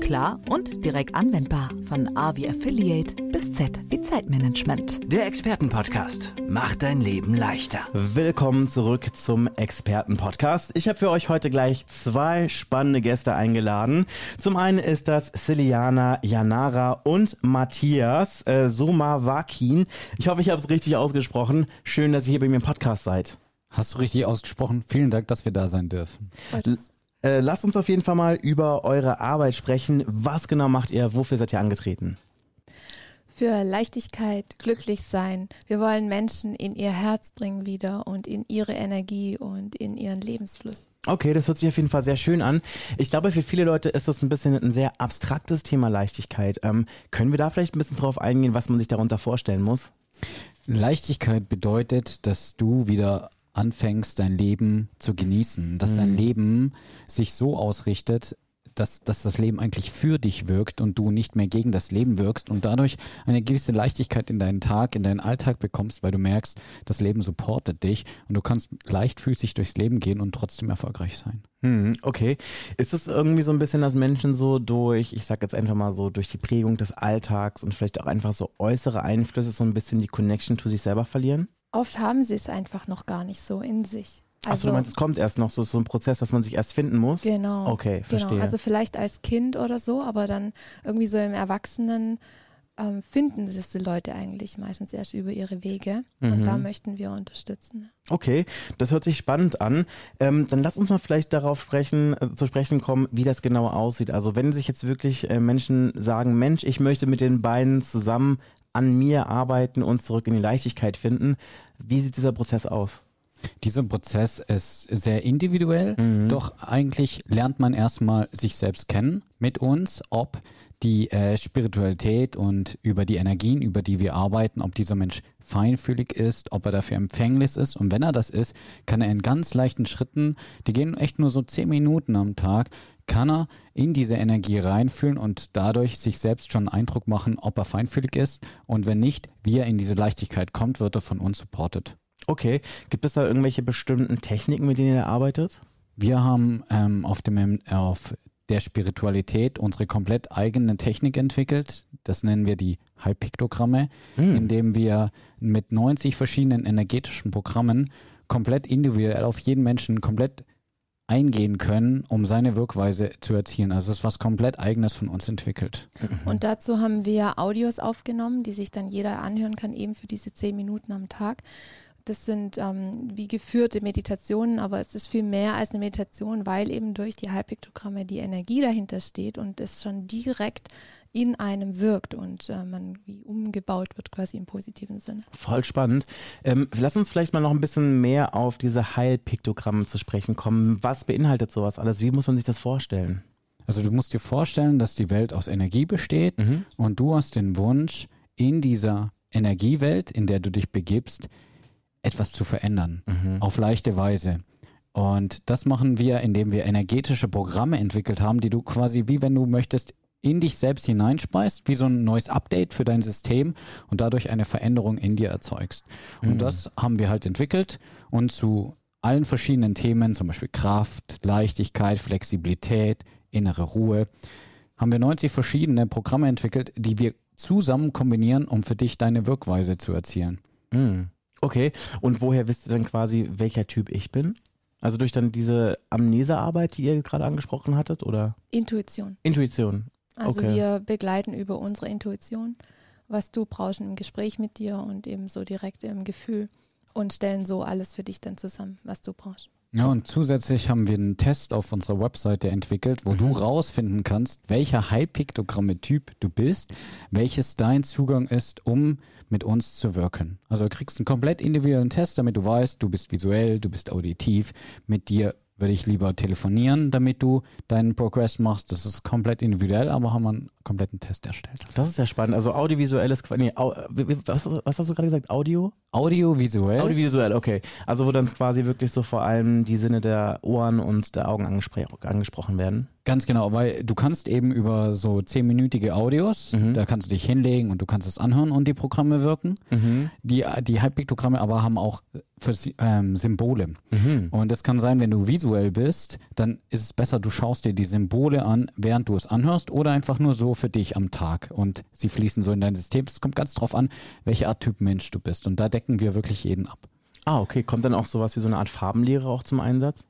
klar und direkt anwendbar. Von A wie Affiliate bis Z wie Zeitmanagement. Der Expertenpodcast macht dein Leben leichter. Willkommen zurück zum Expertenpodcast. Ich habe für euch heute gleich zwei spannende Gäste eingeladen. Zum einen ist das Siliana Janara und Matthias äh, Somavakin. Ich hoffe, ich habe es richtig ausgesprochen. Schön, dass ihr hier bei mir im Podcast seid. Hast du richtig ausgesprochen? Vielen Dank, dass wir da sein dürfen. Äh, lasst uns auf jeden Fall mal über eure Arbeit sprechen. Was genau macht ihr? Wofür seid ihr angetreten? Für Leichtigkeit, glücklich sein. Wir wollen Menschen in ihr Herz bringen wieder und in ihre Energie und in ihren Lebensfluss. Okay, das hört sich auf jeden Fall sehr schön an. Ich glaube, für viele Leute ist das ein bisschen ein sehr abstraktes Thema Leichtigkeit. Ähm, können wir da vielleicht ein bisschen drauf eingehen, was man sich darunter vorstellen muss? Leichtigkeit bedeutet, dass du wieder anfängst, dein Leben zu genießen, dass dein Leben sich so ausrichtet, dass, dass das Leben eigentlich für dich wirkt und du nicht mehr gegen das Leben wirkst und dadurch eine gewisse Leichtigkeit in deinen Tag, in deinen Alltag bekommst, weil du merkst, das Leben supportet dich und du kannst leichtfüßig durchs Leben gehen und trotzdem erfolgreich sein. Hm, okay. Ist es irgendwie so ein bisschen, dass Menschen so durch, ich sag jetzt einfach mal so, durch die Prägung des Alltags und vielleicht auch einfach so äußere Einflüsse so ein bisschen die Connection zu sich selber verlieren? Oft haben sie es einfach noch gar nicht so in sich. Achso, du meinst, es kommt erst noch so, so ein Prozess, dass man sich erst finden muss? Genau. Okay, verstehe. Genau. Also vielleicht als Kind oder so, aber dann irgendwie so im Erwachsenen ähm, finden es die Leute eigentlich meistens erst über ihre Wege. Und Mhm. da möchten wir unterstützen. Okay, das hört sich spannend an. Ähm, dann lass uns mal vielleicht darauf sprechen, äh, zu sprechen kommen, wie das genau aussieht. Also wenn sich jetzt wirklich äh, Menschen sagen, Mensch, ich möchte mit den beiden zusammen an mir arbeiten und zurück in die Leichtigkeit finden, wie sieht dieser Prozess aus? Dieser Prozess ist sehr individuell, doch eigentlich lernt man erstmal sich selbst kennen mit uns, ob die äh, Spiritualität und über die Energien, über die wir arbeiten, ob dieser Mensch feinfühlig ist, ob er dafür empfänglich ist. Und wenn er das ist, kann er in ganz leichten Schritten, die gehen echt nur so zehn Minuten am Tag, kann er in diese Energie reinfühlen und dadurch sich selbst schon einen Eindruck machen, ob er feinfühlig ist. Und wenn nicht, wie er in diese Leichtigkeit kommt, wird er von uns supported. Okay, gibt es da irgendwelche bestimmten Techniken, mit denen ihr arbeitet? Wir haben ähm, auf, dem, auf der Spiritualität unsere komplett eigene Technik entwickelt. Das nennen wir die Halbpiktogramme, indem wir mit 90 verschiedenen energetischen Programmen komplett individuell auf jeden Menschen komplett eingehen können, um seine Wirkweise zu erzielen. Also es ist was komplett eigenes von uns entwickelt. Und dazu haben wir Audios aufgenommen, die sich dann jeder anhören kann, eben für diese zehn Minuten am Tag. Das sind ähm, wie geführte Meditationen, aber es ist viel mehr als eine Meditation, weil eben durch die Halbpiktogramme die Energie dahinter steht und es schon direkt in einem wirkt und äh, man wie umgebaut wird quasi im positiven Sinne. Voll spannend. Ähm, lass uns vielleicht mal noch ein bisschen mehr auf diese Heilpiktogramme zu sprechen kommen. Was beinhaltet sowas alles? Wie muss man sich das vorstellen? Also du musst dir vorstellen, dass die Welt aus Energie besteht und du hast den Wunsch, in dieser Energiewelt, in der du dich begibst, etwas zu verändern. Auf leichte Weise. Und das machen wir, indem wir energetische Programme entwickelt haben, die du quasi, wie wenn du möchtest, in dich selbst hineinspeist, wie so ein neues Update für dein System und dadurch eine Veränderung in dir erzeugst. Und das haben wir halt entwickelt und zu allen verschiedenen Themen, zum Beispiel Kraft, Leichtigkeit, Flexibilität, innere Ruhe, haben wir 90 verschiedene Programme entwickelt, die wir zusammen kombinieren, um für dich deine Wirkweise zu erzielen. Hm. Okay, und woher wisst ihr dann quasi, welcher Typ ich bin? Also durch dann diese Amnesearbeit, die ihr gerade angesprochen hattet, oder Intuition. Intuition? Also Okay. wir begleiten über unsere Intuition, was du brauchst im Gespräch mit dir und eben so direkt im Gefühl und stellen so alles für dich dann zusammen, was du brauchst. Ja, und zusätzlich haben wir einen Test auf unserer Webseite entwickelt, wo du rausfinden kannst, welcher Heilpiktogramme-Typ du bist, welches dein Zugang ist, um mit uns zu wirken. Also du kriegst einen komplett individuellen Test, damit du weißt, du bist visuell, du bist auditiv. Mit dir würde ich lieber telefonieren, damit du deinen Progress machst. Das ist komplett individuell, aber haben einen kompletten Test erstellt. Das ist ja spannend. Also audiovisuelles, nee, au, was, was hast du gerade gesagt? Audio? Audiovisuell. Audiovisuell, okay. Also wo dann quasi wirklich so vor allem die Sinne der Ohren und der Augen angespr angesprochen werden. Ganz genau, weil du kannst eben über so zehnminütige Audios, mhm. da kannst du dich hinlegen und du kannst es anhören und die Programme wirken. Mhm. Die, die Halbpiktogramme aber haben auch für, ähm, Symbole. Mhm. Und das kann sein, wenn du visuell bist, dann ist es besser, du schaust dir die Symbole an, während du es anhörst oder einfach nur so für dich am Tag und sie fließen so in dein System. Es kommt ganz drauf an, welche Art Typ Mensch du bist und da decken wir wirklich jeden ab. Ah, okay. Kommt dann auch sowas wie so eine Art Farbenlehre auch zum Einsatz?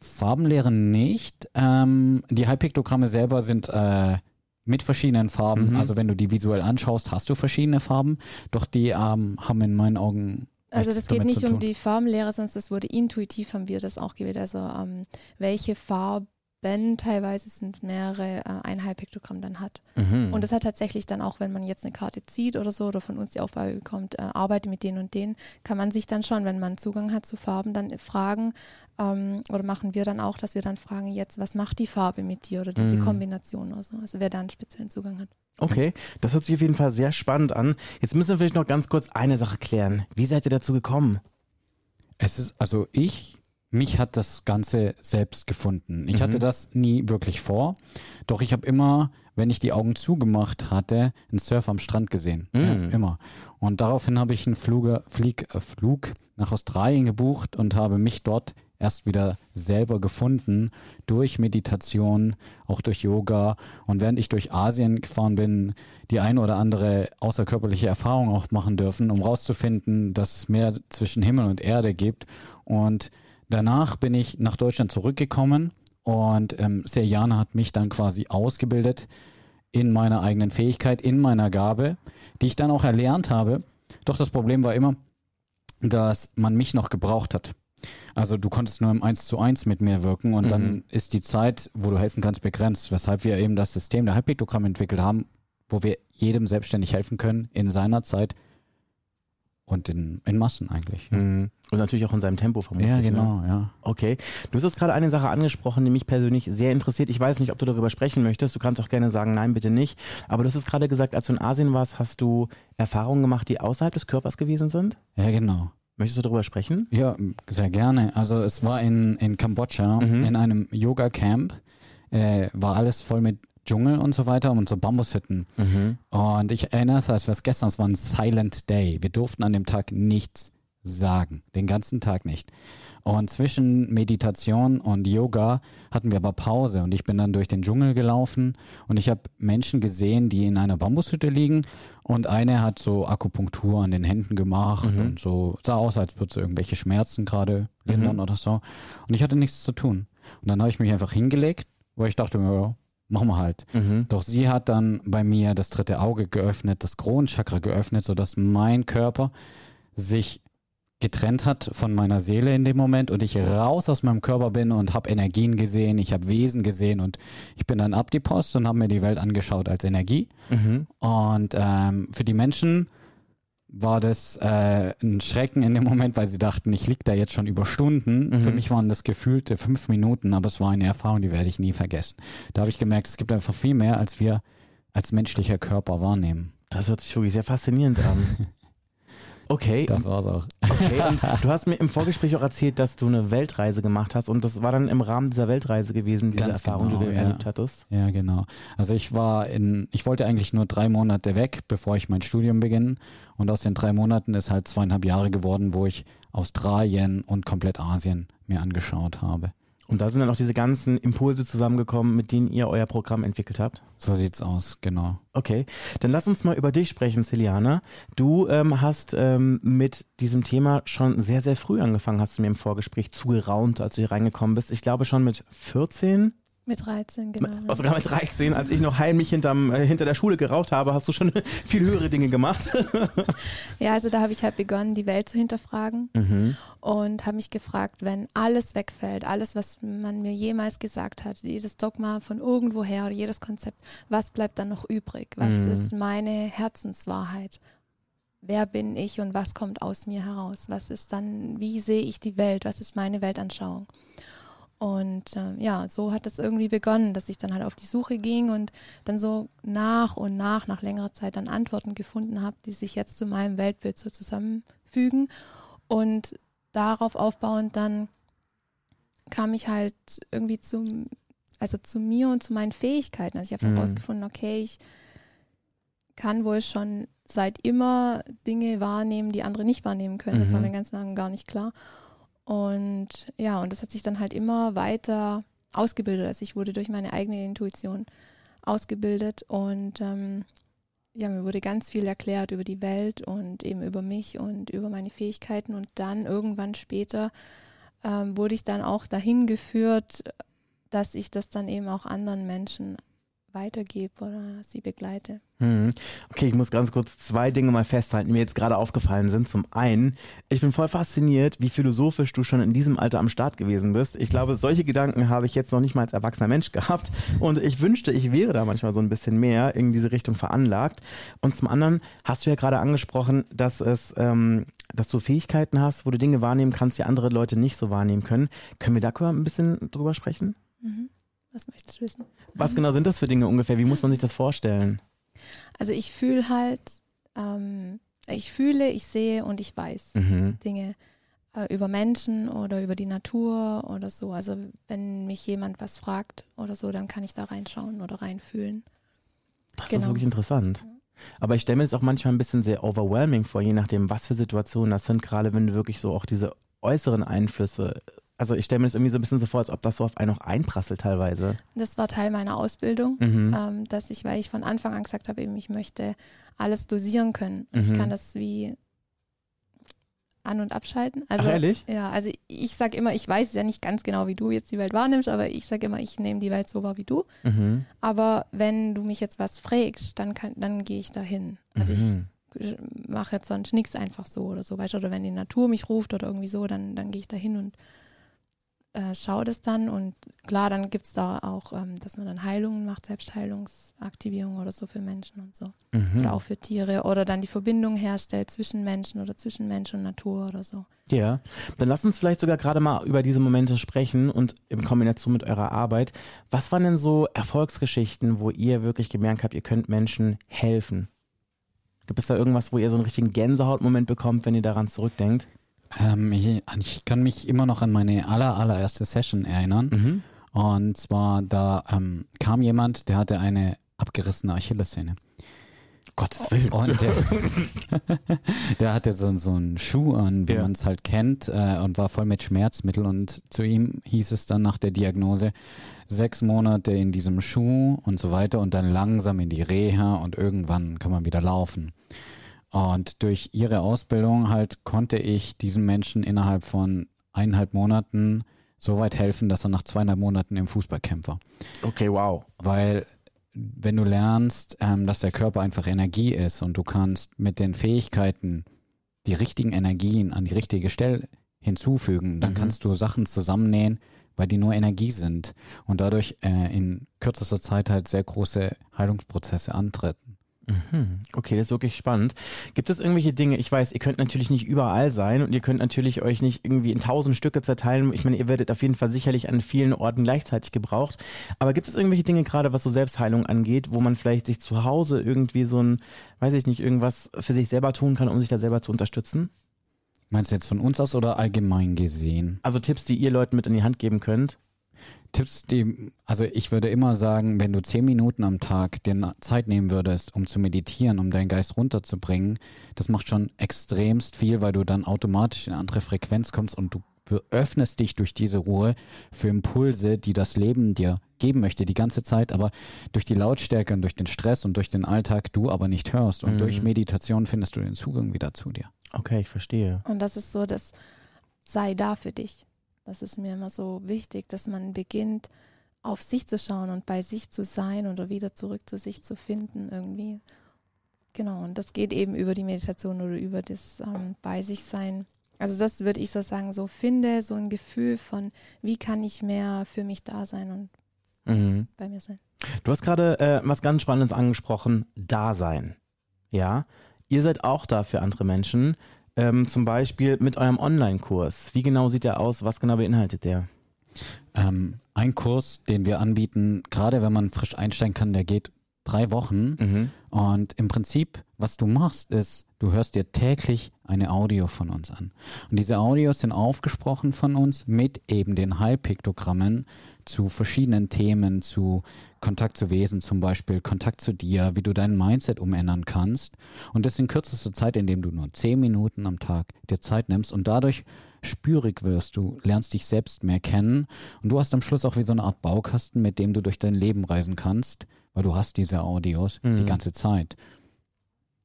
Farbenlehre nicht. Ähm, die Halbpiktogramme selber sind äh, mit verschiedenen Farben. Mhm. Also wenn du die visuell anschaust, hast du verschiedene Farben. Doch die ähm, haben in meinen Augen also das geht nicht um die Farbenlehre, sondern das wurde intuitiv, haben wir das auch gewählt. Also ähm, welche Farbe wenn teilweise sind mehrere äh, ein Piktogramm dann hat. Mhm. Und das hat tatsächlich dann auch, wenn man jetzt eine Karte zieht oder so oder von uns die Aufgabe bekommt, äh, arbeite mit denen und denen, kann man sich dann schon, wenn man Zugang hat zu Farben, dann fragen ähm, oder machen wir dann auch, dass wir dann fragen jetzt, was macht die Farbe mit dir oder diese mhm. Kombination oder so. Also wer da einen speziellen Zugang hat. Okay, das hört sich auf jeden Fall sehr spannend an. Jetzt müssen wir vielleicht noch ganz kurz eine Sache klären. Wie seid ihr dazu gekommen? Es ist, also ich mich hat das Ganze selbst gefunden. Ich mhm. hatte das nie wirklich vor, doch ich habe immer, wenn ich die Augen zugemacht hatte, einen Surf am Strand gesehen. Mhm. Ja, immer. Und daraufhin habe ich einen Fluge, Flieg, äh, Flug nach Australien gebucht und habe mich dort erst wieder selber gefunden durch Meditation, auch durch Yoga und während ich durch Asien gefahren bin, die eine oder andere außerkörperliche Erfahrung auch machen dürfen, um rauszufinden, dass es mehr zwischen Himmel und Erde gibt und Danach bin ich nach Deutschland zurückgekommen und ähm, Serjana hat mich dann quasi ausgebildet in meiner eigenen Fähigkeit, in meiner Gabe, die ich dann auch erlernt habe. Doch das Problem war immer, dass man mich noch gebraucht hat. Also du konntest nur im 1 zu 1 mit mir wirken und mhm. dann ist die Zeit, wo du helfen kannst, begrenzt, weshalb wir eben das System der Halbpiktogramm entwickelt haben, wo wir jedem selbstständig helfen können in seiner Zeit und in, in Massen eigentlich. Ja. Mhm. Und natürlich auch in seinem Tempo vermutlich. Ja, ne? genau, ne? ja. Okay. Du hast jetzt gerade eine Sache angesprochen, die mich persönlich sehr interessiert. Ich weiß nicht, ob du darüber sprechen möchtest. Du kannst auch gerne sagen, nein, bitte nicht. Aber du hast jetzt gerade gesagt, als du in Asien warst, hast du Erfahrungen gemacht, die außerhalb des Körpers gewesen sind? Ja, genau. Möchtest du darüber sprechen? Ja, sehr gerne. Also es war in, in Kambodscha, mhm. in einem Yoga-Camp. Äh, war alles voll mit Dschungel und so weiter und so Bambushütten. Mhm. Und ich erinnere es, als was gestern, es war ein Silent Day. Wir durften an dem Tag nichts sagen, den ganzen Tag nicht. Und zwischen Meditation und Yoga hatten wir aber Pause und ich bin dann durch den Dschungel gelaufen und ich habe Menschen gesehen, die in einer Bambushütte liegen und eine hat so Akupunktur an den Händen gemacht mhm. und so sah aus, als würde sie irgendwelche Schmerzen gerade lindern mhm. oder so. Und ich hatte nichts zu tun. Und dann habe ich mich einfach hingelegt, weil ich dachte, ja, machen wir halt. Mhm. Doch sie hat dann bei mir das dritte Auge geöffnet, das Kronenchakra geöffnet, sodass mein Körper sich getrennt hat von meiner Seele in dem Moment und ich raus aus meinem Körper bin und habe Energien gesehen, ich habe Wesen gesehen und ich bin dann ab die Post und habe mir die Welt angeschaut als Energie. Mhm. Und ähm, für die Menschen war das äh, ein Schrecken in dem Moment, weil sie dachten, ich liege da jetzt schon über Stunden. Mhm. Für mich waren das gefühlte fünf Minuten, aber es war eine Erfahrung, die werde ich nie vergessen. Da habe ich gemerkt, es gibt einfach viel mehr, als wir als menschlicher Körper wahrnehmen. Das hört sich wirklich sehr faszinierend an. Okay. Das war's auch. Okay, du hast mir im Vorgespräch auch erzählt, dass du eine Weltreise gemacht hast und das war dann im Rahmen dieser Weltreise gewesen, diese Ganz Erfahrung, genau, die du ja. erlebt hattest. Ja, genau. Also ich war in, ich wollte eigentlich nur drei Monate weg, bevor ich mein Studium beginne und aus den drei Monaten ist halt zweieinhalb Jahre geworden, wo ich Australien und komplett Asien mir angeschaut habe. Und da sind dann auch diese ganzen Impulse zusammengekommen, mit denen ihr euer Programm entwickelt habt? So sieht's aus, genau. Okay, dann lass uns mal über dich sprechen, Celiana. Du ähm, hast ähm, mit diesem Thema schon sehr, sehr früh angefangen, hast du mir im Vorgespräch zugeraunt, als du hier reingekommen bist. Ich glaube schon mit 14, mit 13, genau. Also sogar mit 13, als ich noch heimlich hinterm, äh, hinter der Schule geraucht habe, hast du schon viel höhere Dinge gemacht. ja, also da habe ich halt begonnen, die Welt zu hinterfragen mhm. und habe mich gefragt, wenn alles wegfällt, alles, was man mir jemals gesagt hat, jedes Dogma von irgendwoher oder jedes Konzept, was bleibt dann noch übrig? Was mhm. ist meine Herzenswahrheit? Wer bin ich und was kommt aus mir heraus? Was ist dann, wie sehe ich die Welt? Was ist meine Weltanschauung? Und ähm, ja, so hat es irgendwie begonnen, dass ich dann halt auf die Suche ging und dann so nach und nach, nach längerer Zeit dann Antworten gefunden habe, die sich jetzt zu meinem Weltbild so zusammenfügen. Und darauf aufbauend dann kam ich halt irgendwie zum, also zu mir und zu meinen Fähigkeiten. Also ich habe Mhm. herausgefunden, okay, ich kann wohl schon seit immer Dinge wahrnehmen, die andere nicht wahrnehmen können. Das war Mhm. mir ganz lange gar nicht klar. Und ja, und das hat sich dann halt immer weiter ausgebildet. Also ich wurde durch meine eigene Intuition ausgebildet und ähm, ja, mir wurde ganz viel erklärt über die Welt und eben über mich und über meine Fähigkeiten. Und dann irgendwann später ähm, wurde ich dann auch dahin geführt, dass ich das dann eben auch anderen Menschen weitergebe oder sie begleite. Hm. Okay, ich muss ganz kurz zwei Dinge mal festhalten, die mir jetzt gerade aufgefallen sind. Zum einen, ich bin voll fasziniert, wie philosophisch du schon in diesem Alter am Start gewesen bist. Ich glaube, solche Gedanken habe ich jetzt noch nicht mal als erwachsener Mensch gehabt. Und ich wünschte, ich wäre da manchmal so ein bisschen mehr in diese Richtung veranlagt. Und zum anderen hast du ja gerade angesprochen, dass es, ähm, dass du Fähigkeiten hast, wo du Dinge wahrnehmen kannst, die andere Leute nicht so wahrnehmen können. Können wir da ein bisschen drüber sprechen? Mhm. Was möchtest du wissen? Was genau sind das für Dinge ungefähr? Wie muss man sich das vorstellen? Also ich fühle halt, ähm, ich fühle, ich sehe und ich weiß Mhm. Dinge äh, über Menschen oder über die Natur oder so. Also wenn mich jemand was fragt oder so, dann kann ich da reinschauen oder reinfühlen. Das ist Genau. wirklich interessant. Aber ich stelle mir das auch manchmal ein bisschen sehr overwhelming vor, je nachdem, was für Situationen das sind, gerade wenn du wirklich so auch diese äußeren Einflüsse, also ich stelle mir das irgendwie so ein bisschen so vor, als ob das so auf einen auch einprasselt teilweise. Das war Teil meiner Ausbildung, Mhm. ähm, dass ich, weil ich von Anfang an gesagt habe, eben ich möchte alles dosieren können. Und Mhm. ich kann das wie an- und abschalten. Also, Ach, ehrlich? Ja, also ich sage immer, ich weiß ja nicht ganz genau, wie du jetzt die Welt wahrnimmst, aber ich sage immer, ich nehme die Welt so wahr wie du. Mhm. Aber wenn du mich jetzt was fragst, dann kann, dann gehe ich dahin. Also Mhm. ich mache jetzt sonst nichts einfach so oder so, weißt du, oder wenn die Natur mich ruft oder irgendwie so, dann, dann gehe ich dahin und äh, schaue das dann und klar, dann gibt es da auch, ähm, dass man dann Heilungen macht, Selbstheilungsaktivierung oder so für Menschen und so. Mhm. Oder auch für Tiere oder dann die Verbindung herstellt zwischen Menschen oder zwischen Mensch und Natur oder so. Ja, dann lass uns vielleicht sogar gerade mal über diese Momente sprechen und in Kombination mit eurer Arbeit. Was waren denn so Erfolgsgeschichten, wo ihr wirklich gemerkt habt, ihr könnt Menschen helfen? Gibt es da irgendwas, wo ihr so einen richtigen Gänsehautmoment bekommt, wenn ihr daran zurückdenkt? Ähm, ich, ich kann mich immer noch an meine aller, allererste Session erinnern. Mhm. Und zwar, da ähm, kam jemand, der hatte eine abgerissene Achillessehne. Gottes Willen. Und der, der hatte so, so einen Schuh an, wie Ja. man es halt kennt, äh, und war voll mit Schmerzmittel. Und zu ihm hieß es dann nach der Diagnose, sechs Monate in diesem Schuh und so weiter und dann langsam in die Reha und irgendwann kann man wieder laufen. Und durch ihre Ausbildung halt konnte ich diesem Menschen innerhalb von eineinhalb Monaten so weit helfen, dass er nach zweieinhalb Monaten im Fußballcamp war. Okay, wow. Weil wenn du lernst, ähm, dass der Körper einfach Energie ist und du kannst mit den Fähigkeiten die richtigen Energien an die richtige Stelle hinzufügen, dann Mhm. kannst du Sachen zusammennähen, weil die nur Energie sind und dadurch äh, in kürzester Zeit halt sehr große Heilungsprozesse antreten. Mhm. Okay, das ist wirklich spannend. Gibt es irgendwelche Dinge, ich weiß, ihr könnt natürlich nicht überall sein und ihr könnt natürlich euch nicht irgendwie in tausend Stücke zerteilen. Ich meine, ihr werdet auf jeden Fall sicherlich an vielen Orten gleichzeitig gebraucht. Aber gibt es irgendwelche Dinge, gerade was so Selbstheilung angeht, wo man vielleicht sich zu Hause irgendwie so ein, weiß ich nicht, irgendwas für sich selber tun kann, um sich da selber zu unterstützen? Meinst du jetzt von uns aus oder allgemein gesehen? Also Tipps, die ihr Leuten mit in die Hand geben könnt? Tipps, die, also ich würde immer sagen, wenn du zehn Minuten am Tag dir Zeit nehmen würdest, um zu meditieren, um deinen Geist runterzubringen, das macht schon extremst viel, weil du dann automatisch in eine andere Frequenz kommst und du öffnest dich durch diese Ruhe für Impulse, die das Leben dir geben möchte die ganze Zeit, aber durch die Lautstärke und durch den Stress und durch den Alltag du aber nicht hörst. Und Mhm. durch Meditation findest du den Zugang wieder zu dir. Okay, ich verstehe. Und das ist so, das sei da für dich. Das ist mir immer so wichtig, dass man beginnt, auf sich zu schauen und bei sich zu sein oder wieder zurück zu sich zu finden irgendwie. Genau, und das geht eben über die Meditation oder über das ähm, bei sich sein. Also das würde ich so sagen, so finde so ein Gefühl von, wie kann ich mehr für mich da sein und Mhm. bei mir sein. Du hast gerade äh, was ganz Spannendes angesprochen, Dasein. Ja, ihr seid auch da für andere Menschen, ähm, zum Beispiel mit eurem Online-Kurs. Wie genau sieht der aus? Was genau beinhaltet der? Ähm, ein Kurs, den wir anbieten, gerade wenn man frisch einsteigen kann, der geht drei Wochen. Mhm. Und im Prinzip, was du machst, ist, du hörst dir täglich eine Audio von uns an. Und diese Audios sind aufgesprochen von uns mit eben den Heilpiktogrammen zu verschiedenen Themen, zu Kontakt zu Wesen zum Beispiel, Kontakt zu dir, wie du dein Mindset umändern kannst. Und das in kürzester Zeit, indem du nur zehn Minuten am Tag dir Zeit nimmst und dadurch spürig wirst, du lernst dich selbst mehr kennen und du hast am Schluss auch wie so eine Art Baukasten, mit dem du durch dein Leben reisen kannst, weil du hast diese Audios die Mhm. ganze Zeit.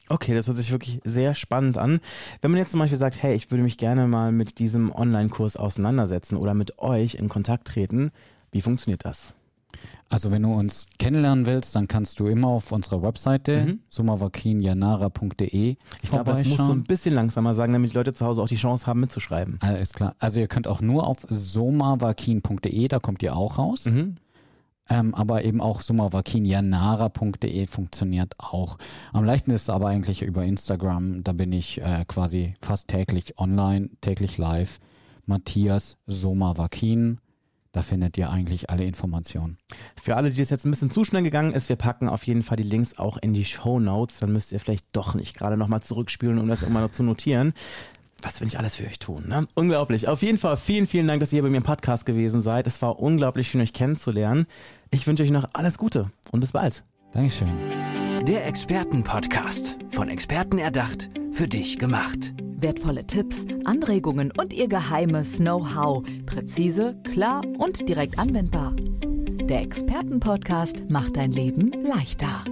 Okay, das hört sich wirklich sehr spannend an. Wenn man jetzt zum Beispiel sagt, hey, ich würde mich gerne mal mit diesem Online-Kurs auseinandersetzen oder mit euch in Kontakt treten, wie funktioniert das? Also wenn du uns kennenlernen willst, dann kannst du immer auf unserer Webseite Mhm. sumavakinjanara.de Ich glaube, das musst du ein bisschen langsamer sagen, damit die Leute zu Hause auch die Chance haben, mitzuschreiben. Alles klar. Also ihr könnt auch nur auf somavakin.de, da kommt ihr auch raus. Mhm. Ähm, aber eben auch sumavakinjanara.de funktioniert auch. Am leichtesten ist es aber eigentlich über Instagram. Da bin ich äh, quasi fast täglich online, täglich live. Matthias Somavakin. Da findet ihr eigentlich alle Informationen. Für alle, die das jetzt ein bisschen zu schnell gegangen ist, wir packen auf jeden Fall die Links auch in die Show Notes. Dann müsst ihr vielleicht doch nicht gerade nochmal zurückspielen, um das immer noch zu notieren. Was will ich alles für euch tun? Ne? Unglaublich. Auf jeden Fall vielen, vielen Dank, dass ihr bei mir im Podcast gewesen seid. Es war unglaublich schön, euch kennenzulernen. Ich wünsche euch noch alles Gute und bis bald. Dankeschön. Der Expertenpodcast. Von Experten erdacht, für dich gemacht. Wertvolle Tipps, Anregungen und ihr geheimes Know-how. Präzise, klar und direkt anwendbar. Der Expertenpodcast macht dein Leben leichter.